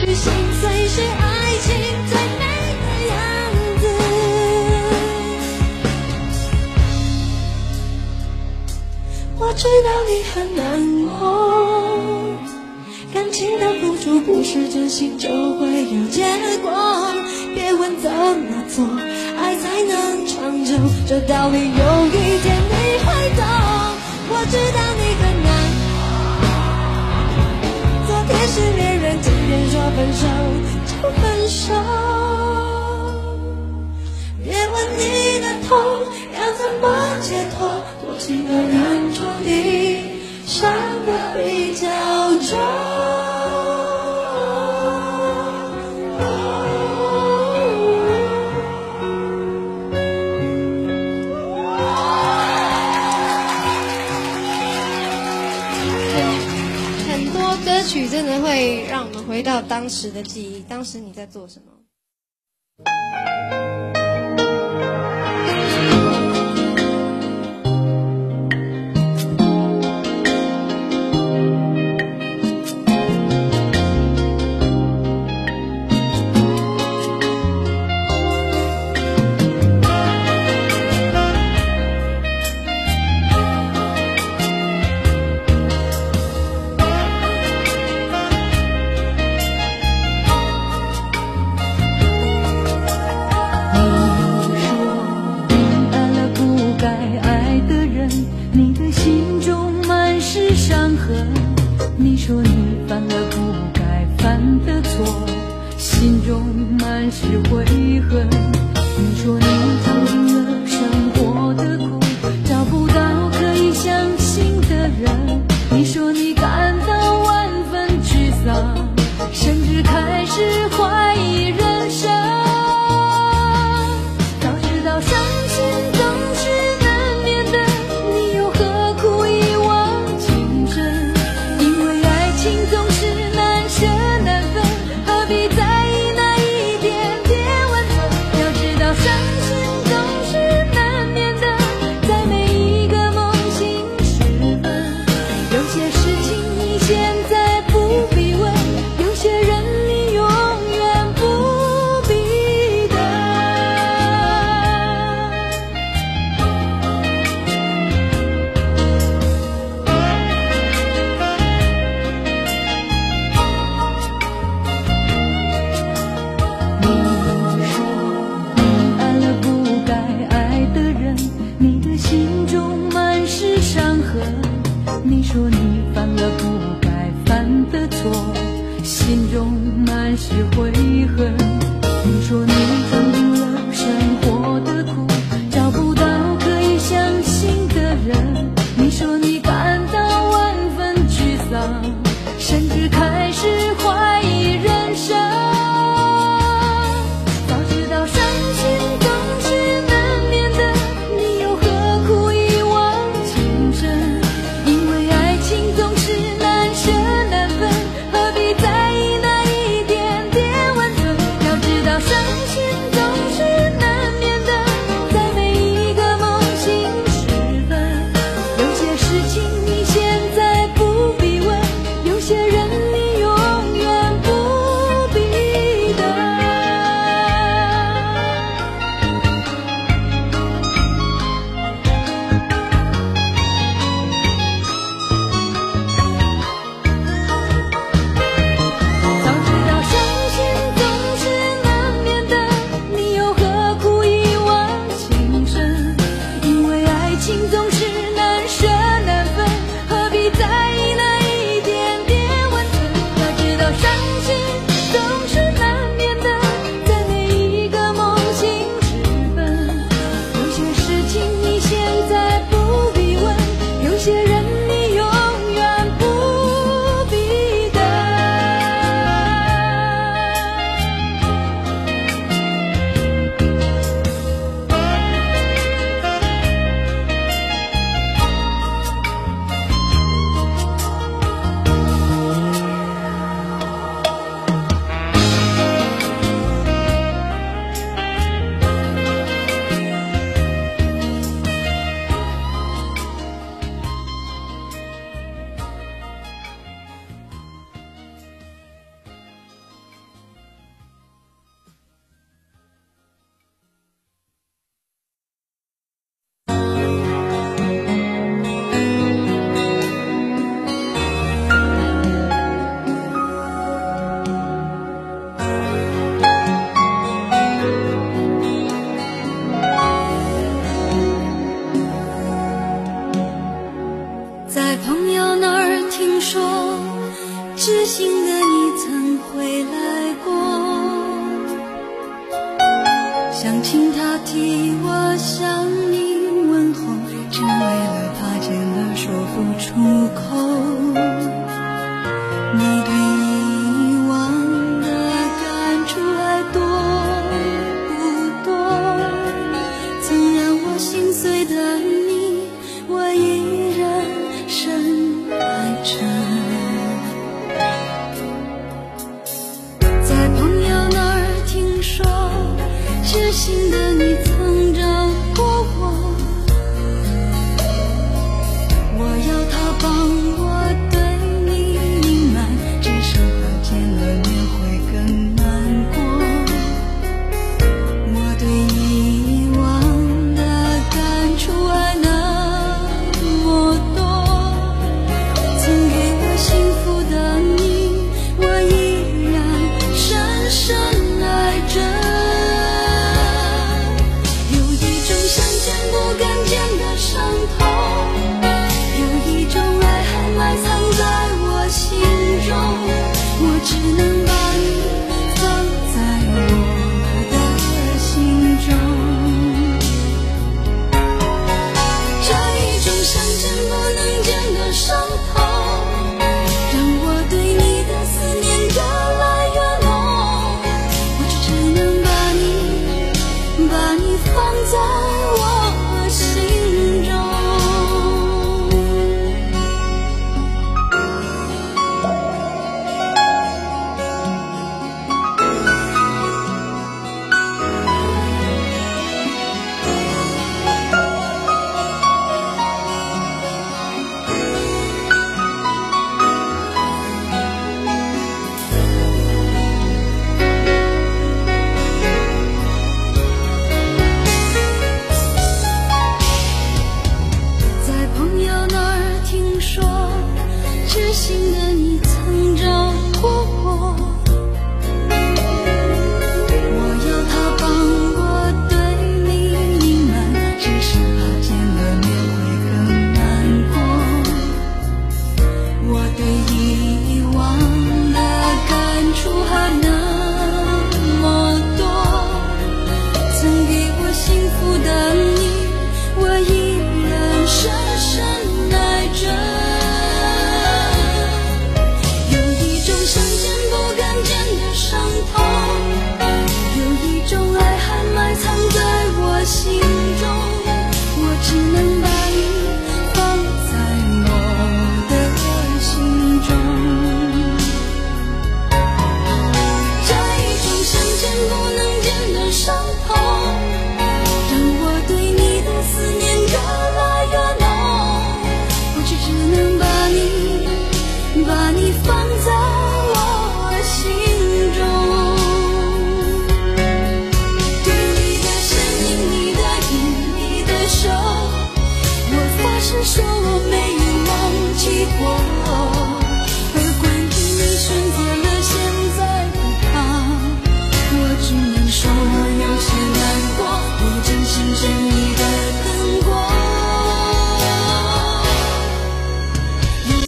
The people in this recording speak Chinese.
许心碎是爱情最美的样子。我知道你很难过，感情的付出不是真心就会有结果。别问怎么做，爱才能长久，这道理有一天你会懂。我知道你说分手就分手。别问你的痛要怎么解脱，多情的人注定伤得比较重。很多歌曲真的会让回到当时的记忆，当时你在做什么？犯了不该犯的错，心中满是悔恨。你说心中满是伤痕。你说你犯了不该犯的错，心中满是悔痴心的你曾回来过，想请他替我向你问候，只为了怕见了说不出口。心的你